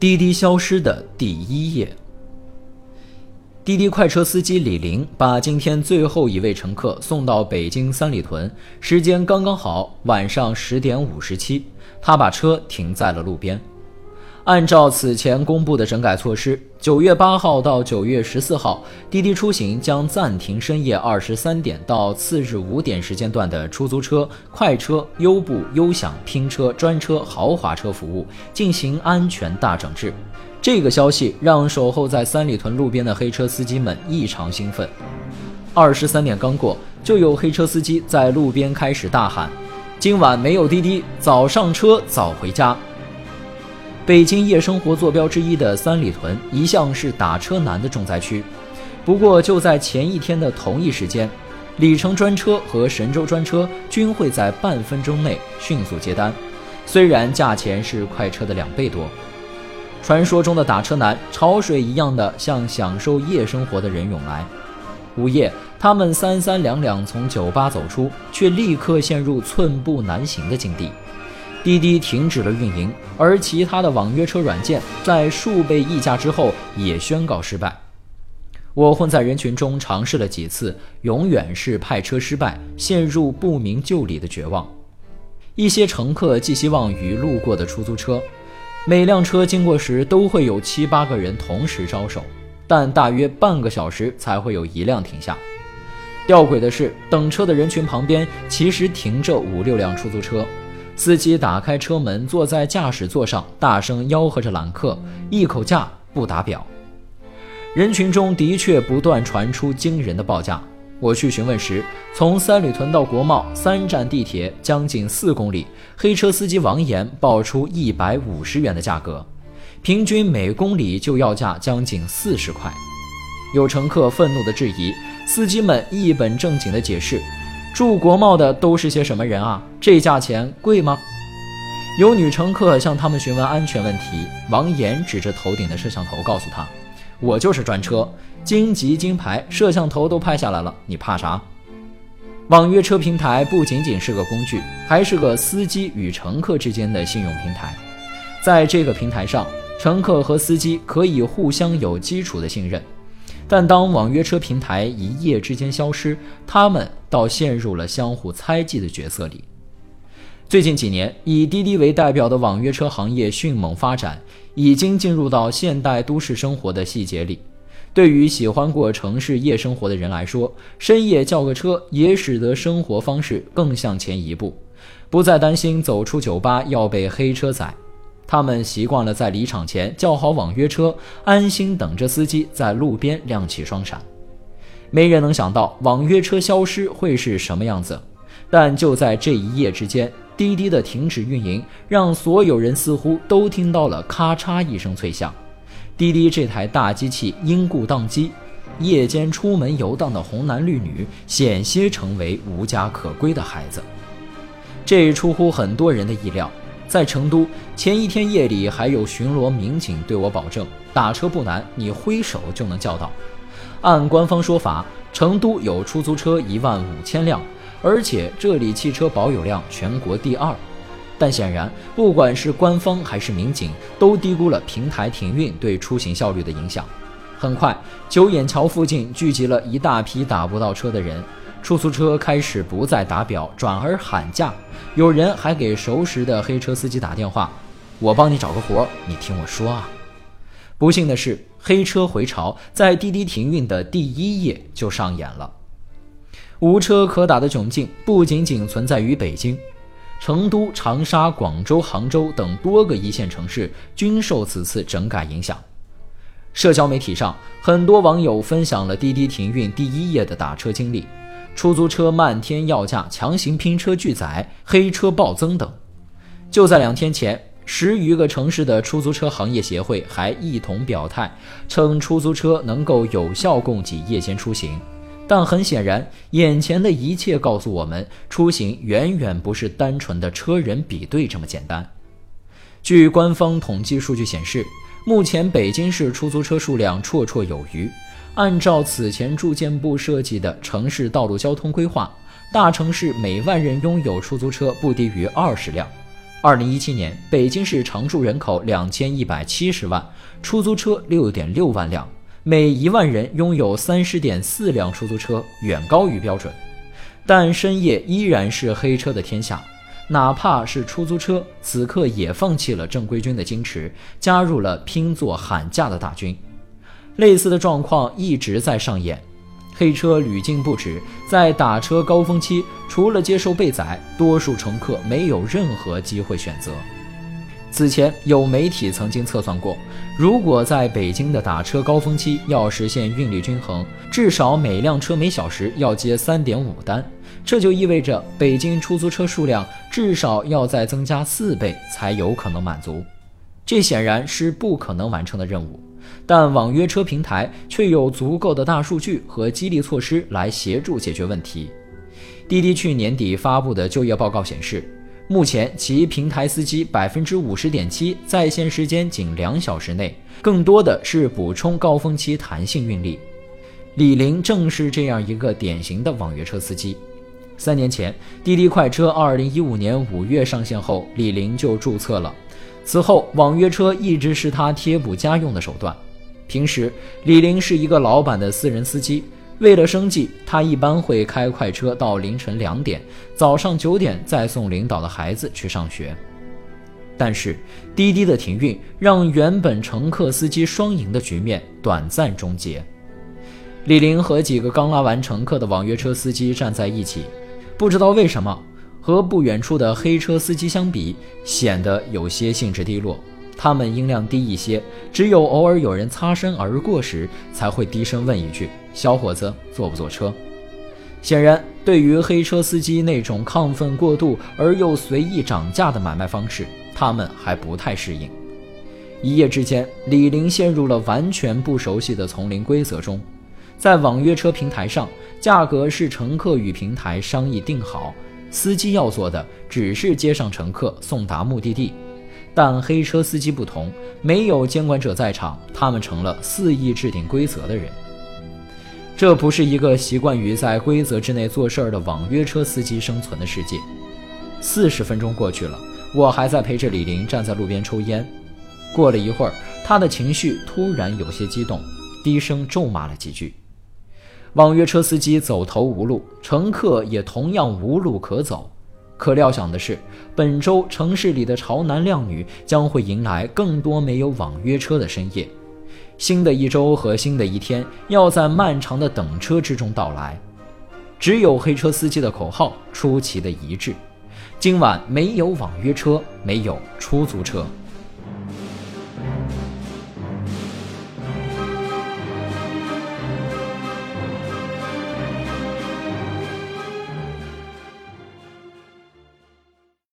滴滴消失的第一夜。滴滴快车司机李林把今天最后一位乘客送到北京三里屯，时间刚刚好，晚上十点五十七，他把车停在了路边。按照此前公布的整改措施，九月八号到九月十四号，滴滴出行将暂停深夜二十三点到次日五点时间段的出租车、快车、优步、优享、拼车、专车、豪华车服务，进行安全大整治。这个消息让守候在三里屯路边的黑车司机们异常兴奋。二十三点刚过，就有黑车司机在路边开始大喊：“今晚没有滴滴，早上车早回家。”北京夜生活坐标之一的三里屯一向是打车难的重灾区。不过，就在前一天的同一时间，里程专车和神州专车均会在半分钟内迅速接单，虽然价钱是快车的两倍多。传说中的打车难，潮水一样的向享受夜生活的人涌来。午夜，他们三三两两从酒吧走出，却立刻陷入寸步难行的境地。滴滴停止了运营，而其他的网约车软件在数倍溢价之后也宣告失败。我混在人群中尝试了几次，永远是派车失败，陷入不明就里的绝望。一些乘客寄希望于路过的出租车，每辆车经过时都会有七八个人同时招手，但大约半个小时才会有一辆停下。吊诡的是，等车的人群旁边其实停着五六辆出租车。司机打开车门，坐在驾驶座上，大声吆喝着揽客，一口价不打表。人群中的确不断传出惊人的报价。我去询问时，从三里屯到国贸三站地铁将近四公里，黑车司机王岩报出一百五十元的价格，平均每公里就要价将近四十块。有乘客愤怒地质疑，司机们一本正经地解释。住国贸的都是些什么人啊？这价钱贵吗？有女乘客向他们询问安全问题，王岩指着头顶的摄像头告诉他：“我就是专车，京级金牌，摄像头都拍下来了，你怕啥？”网约车平台不仅仅是个工具，还是个司机与乘客之间的信用平台。在这个平台上，乘客和司机可以互相有基础的信任。但当网约车平台一夜之间消失，他们倒陷入了相互猜忌的角色里。最近几年，以滴滴为代表的网约车行业迅猛发展，已经进入到现代都市生活的细节里。对于喜欢过城市夜生活的人来说，深夜叫个车也使得生活方式更向前一步，不再担心走出酒吧要被黑车宰。他们习惯了在离场前叫好网约车，安心等着司机在路边亮起双闪。没人能想到网约车消失会是什么样子，但就在这一夜之间，滴滴的停止运营让所有人似乎都听到了咔嚓一声脆响。滴滴这台大机器因故宕机，夜间出门游荡的红男绿女险些成为无家可归的孩子。这出乎很多人的意料。在成都前一天夜里，还有巡逻民警对我保证，打车不难，你挥手就能叫到。按官方说法，成都有出租车一万五千辆，而且这里汽车保有量全国第二。但显然，不管是官方还是民警，都低估了平台停运对出行效率的影响。很快，九眼桥附近聚集了一大批打不到车的人。出租车开始不再打表，转而喊价。有人还给熟识的黑车司机打电话：“我帮你找个活，你听我说啊。”不幸的是，黑车回潮在滴滴停运的第一夜就上演了。无车可打的窘境不仅仅存在于北京，成都、长沙、广州、杭州等多个一线城市均受此次整改影响。社交媒体上，很多网友分享了滴滴停运第一夜的打车经历。出租车漫天要价，强行拼车拒载，黑车暴增等。就在两天前，十余个城市的出租车行业协会还一同表态，称出租车能够有效供给夜间出行。但很显然，眼前的一切告诉我们，出行远远不是单纯的车人比对这么简单。据官方统计数据显示，目前北京市出租车数量绰绰有余。按照此前住建部设计的城市道路交通规划，大城市每万人拥有出租车不低于二十辆，二零一七年，北京市常住人口两千一百七十万，出租车六点六万辆，每一万人拥有三十点四辆出租车，远高于标准。但深夜依然是黑车的天下，哪怕是出租车，此刻也放弃了正规军的矜持，加入了拼坐喊价的大军。类似的状况一直在上演，黑车屡禁不止。在打车高峰期，除了接受被宰，多数乘客没有任何机会选择。此前有媒体曾经测算过，如果在北京的打车高峰期要实现运力均衡，至少每辆车每小时要接三点五单。这就意味着北京出租车数量至少要再增加四倍才有可能满足。这显然是不可能完成的任务。但网约车平台却有足够的大数据和激励措施来协助解决问题。滴滴去年底发布的就业报告显示，目前其平台司机百分之五十点七在线时间仅两小时内，更多的是补充高峰期弹性运力。李林正是这样一个典型的网约车司机。三年前，滴滴快车二零一五年五月上线后，李林就注册了。此后，网约车一直是他贴补家用的手段。平时，李林是一个老板的私人司机。为了生计，他一般会开快车到凌晨两点，早上九点再送领导的孩子去上学。但是，滴滴的停运让原本乘客司机双赢的局面短暂终结。李林和几个刚拉完乘客的网约车司机站在一起，不知道为什么，和不远处的黑车司机相比，显得有些兴致低落。他们音量低一些，只有偶尔有人擦身而过时，才会低声问一句：“小伙子，坐不坐车？”显然，对于黑车司机那种亢奋过度而又随意涨价的买卖方式，他们还不太适应。一夜之间，李林陷入了完全不熟悉的丛林规则中。在网约车平台上，价格是乘客与平台商议定好，司机要做的只是接上乘客，送达目的地。但黑车司机不同，没有监管者在场，他们成了肆意制定规则的人。这不是一个习惯于在规则之内做事儿的网约车司机生存的世界。四十分钟过去了，我还在陪着李林站在路边抽烟。过了一会儿，他的情绪突然有些激动，低声咒骂了几句。网约车司机走投无路，乘客也同样无路可走。可料想的是，本周城市里的潮男靓女将会迎来更多没有网约车的深夜。新的一周和新的一天要在漫长的等车之中到来。只有黑车司机的口号出奇的一致：今晚没有网约车，没有出租车。